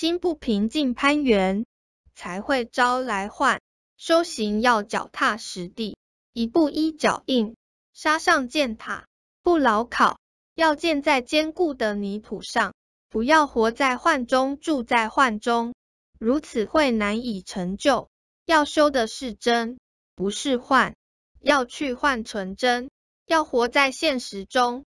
心不平静攀援才会招来患修行要脚踏实地一步一脚印沙上建塔不牢靠要建在坚固的泥土上不要活在幻中住在幻中。如此会难以成就要修的是真不是幻要去幻纯真要活在现实中